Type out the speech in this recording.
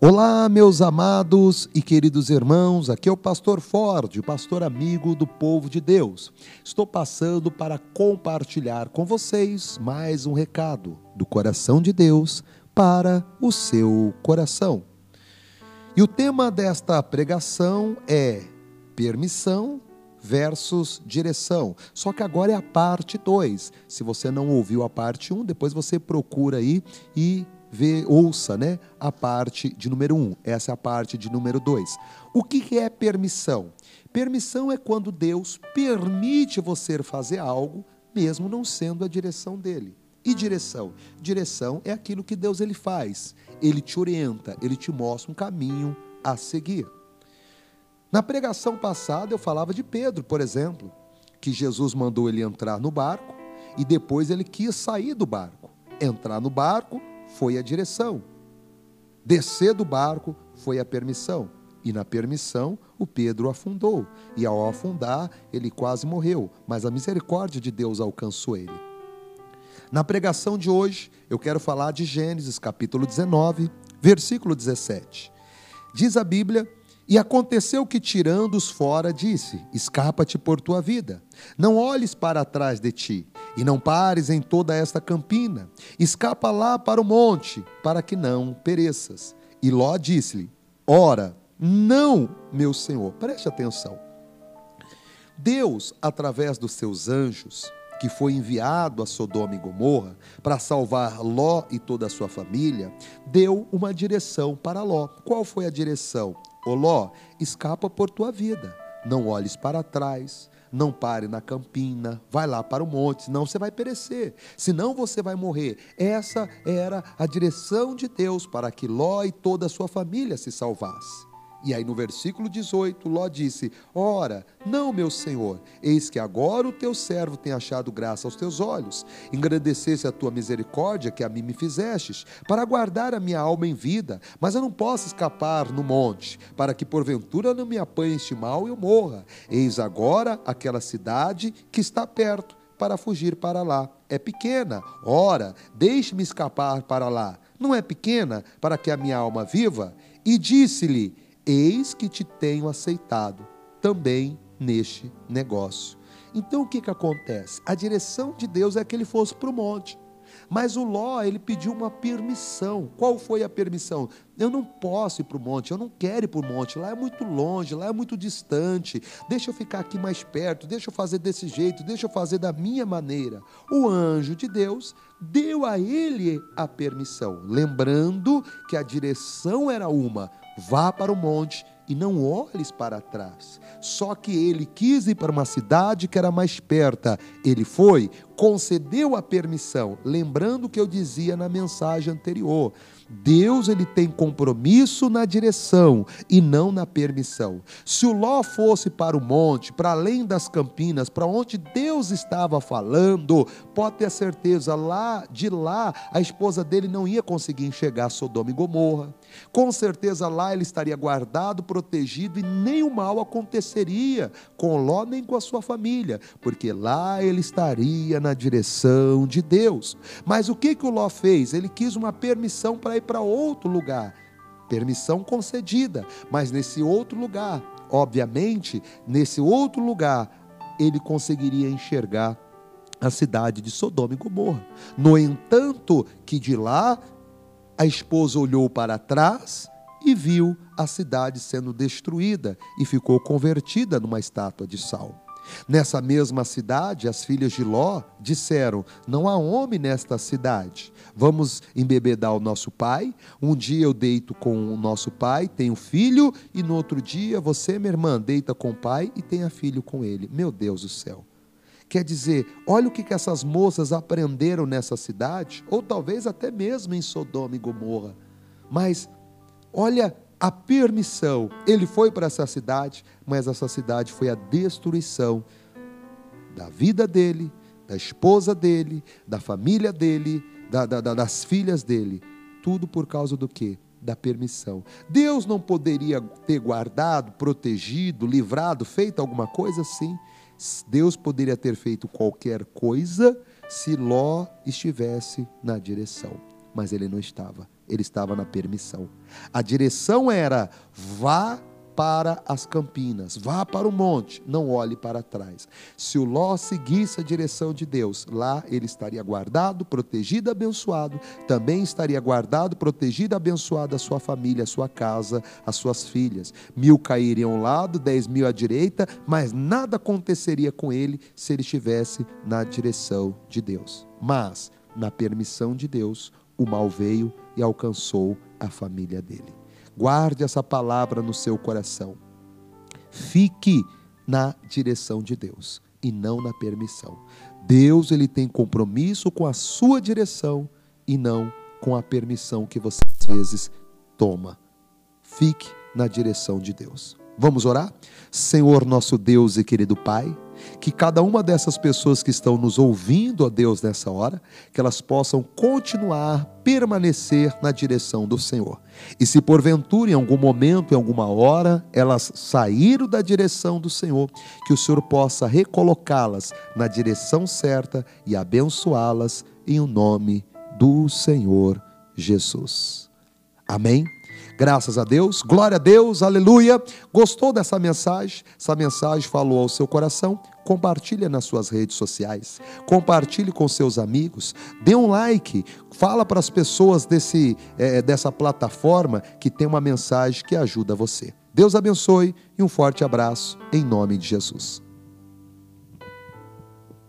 Olá, meus amados e queridos irmãos, aqui é o pastor Ford, pastor amigo do povo de Deus. Estou passando para compartilhar com vocês mais um recado do coração de Deus para o seu coração. E o tema desta pregação é permissão versus direção. Só que agora é a parte 2. Se você não ouviu a parte 1, um, depois você procura aí e vê, ouça né, a parte de número 1. Um. Essa é a parte de número 2. O que é permissão? Permissão é quando Deus permite você fazer algo, mesmo não sendo a direção dele. E direção? Direção é aquilo que Deus ele faz. Ele te orienta, ele te mostra um caminho a seguir. Na pregação passada eu falava de Pedro, por exemplo, que Jesus mandou ele entrar no barco e depois ele quis sair do barco. Entrar no barco foi a direção. Descer do barco foi a permissão. E na permissão, o Pedro afundou. E ao afundar, ele quase morreu. Mas a misericórdia de Deus alcançou ele. Na pregação de hoje, eu quero falar de Gênesis capítulo 19, versículo 17. Diz a Bíblia e aconteceu que, tirando-os fora, disse: Escapa-te por tua vida. Não olhes para trás de ti, e não pares em toda esta campina. Escapa lá para o monte, para que não pereças. E Ló disse-lhe: Ora, não, meu senhor. Preste atenção. Deus, através dos seus anjos, que foi enviado a Sodoma e Gomorra para salvar Ló e toda a sua família, deu uma direção para Ló. Qual foi a direção? Ô Ló, escapa por tua vida. Não olhes para trás, não pare na campina, vai lá para o monte, senão você vai perecer, senão você vai morrer. Essa era a direção de Deus para que Ló e toda a sua família se salvasse. E aí no versículo 18, Ló disse: Ora, não, meu senhor, eis que agora o teu servo tem achado graça aos teus olhos. Engrandecesse a tua misericórdia que a mim me fizestes, para guardar a minha alma em vida, mas eu não posso escapar no monte, para que porventura não me apanhe este mal e eu morra. Eis agora aquela cidade que está perto, para fugir para lá. É pequena, ora, deixe-me escapar para lá. Não é pequena, para que a minha alma viva? E disse-lhe: Eis que te tenho aceitado também neste negócio. Então o que, que acontece? A direção de Deus é que ele fosse para o monte. Mas o Ló, ele pediu uma permissão. Qual foi a permissão? Eu não posso ir para o monte, eu não quero ir para o monte, lá é muito longe, lá é muito distante. Deixa eu ficar aqui mais perto, deixa eu fazer desse jeito, deixa eu fazer da minha maneira. O anjo de Deus deu a ele a permissão, lembrando que a direção era uma: vá para o monte e não olhes para trás. Só que ele quis ir para uma cidade que era mais perto. Ele foi, concedeu a permissão, lembrando o que eu dizia na mensagem anterior. Deus ele tem compromisso na direção e não na permissão. Se o Ló fosse para o monte, para além das campinas, para onde Deus estava falando, pode ter certeza, lá de lá a esposa dele não ia conseguir enxergar Sodoma e Gomorra. Com certeza lá ele estaria guardado, protegido e o mal aconteceria com Ló nem com a sua família, porque lá ele estaria na direção de Deus. Mas o que que o Ló fez? Ele quis uma permissão para ir para outro lugar. Permissão concedida, mas nesse outro lugar, obviamente, nesse outro lugar, ele conseguiria enxergar a cidade de Sodoma e Gomorra. No entanto, que de lá a esposa olhou para trás e viu a cidade sendo destruída e ficou convertida numa estátua de sal. Nessa mesma cidade, as filhas de Ló disseram: Não há homem nesta cidade. Vamos embebedar o nosso pai. Um dia eu deito com o nosso pai, tenho filho, e no outro dia você, minha irmã, deita com o pai e tenha filho com ele. Meu Deus do céu. Quer dizer, olha o que essas moças aprenderam nessa cidade, ou talvez até mesmo em Sodoma e Gomorra. Mas olha a permissão. Ele foi para essa cidade, mas essa cidade foi a destruição da vida dele, da esposa dele, da família dele, da, da, das filhas dele. Tudo por causa do quê? Da permissão. Deus não poderia ter guardado, protegido, livrado, feito alguma coisa assim? Deus poderia ter feito qualquer coisa se Ló estivesse na direção. mas ele não estava. Ele estava na permissão. A direção era: vá para as campinas, vá para o monte, não olhe para trás. Se o Ló seguisse a direção de Deus, lá ele estaria guardado, protegido, abençoado. Também estaria guardado, protegido, abençoado a sua família, a sua casa, as suas filhas. Mil cairiam ao lado, dez mil à direita, mas nada aconteceria com ele se ele estivesse na direção de Deus. Mas, na permissão de Deus, o mal veio e alcançou a família dele. Guarde essa palavra no seu coração. Fique na direção de Deus e não na permissão. Deus ele tem compromisso com a sua direção e não com a permissão que você às vezes toma. Fique na direção de Deus. Vamos orar? Senhor, nosso Deus e querido Pai, que cada uma dessas pessoas que estão nos ouvindo, ó Deus, nessa hora, que elas possam continuar, permanecer na direção do Senhor. E se porventura, em algum momento, em alguma hora, elas saíram da direção do Senhor, que o Senhor possa recolocá-las na direção certa e abençoá-las em o nome do Senhor Jesus. Amém? Graças a Deus, glória a Deus, aleluia. Gostou dessa mensagem? Essa mensagem falou ao seu coração? Compartilhe nas suas redes sociais, compartilhe com seus amigos, dê um like, fala para as pessoas desse, é, dessa plataforma que tem uma mensagem que ajuda você. Deus abençoe e um forte abraço em nome de Jesus.